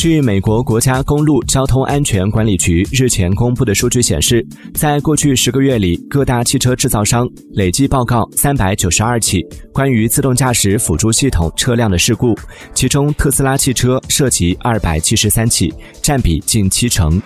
据美国国家公路交通安全管理局日前公布的数据显示在过去十个月里各大汽车制造商累计报告三百九十二起关于自动驾驶辅助系统车辆的事故其中特斯拉汽车涉及二百七十三起占比近七成。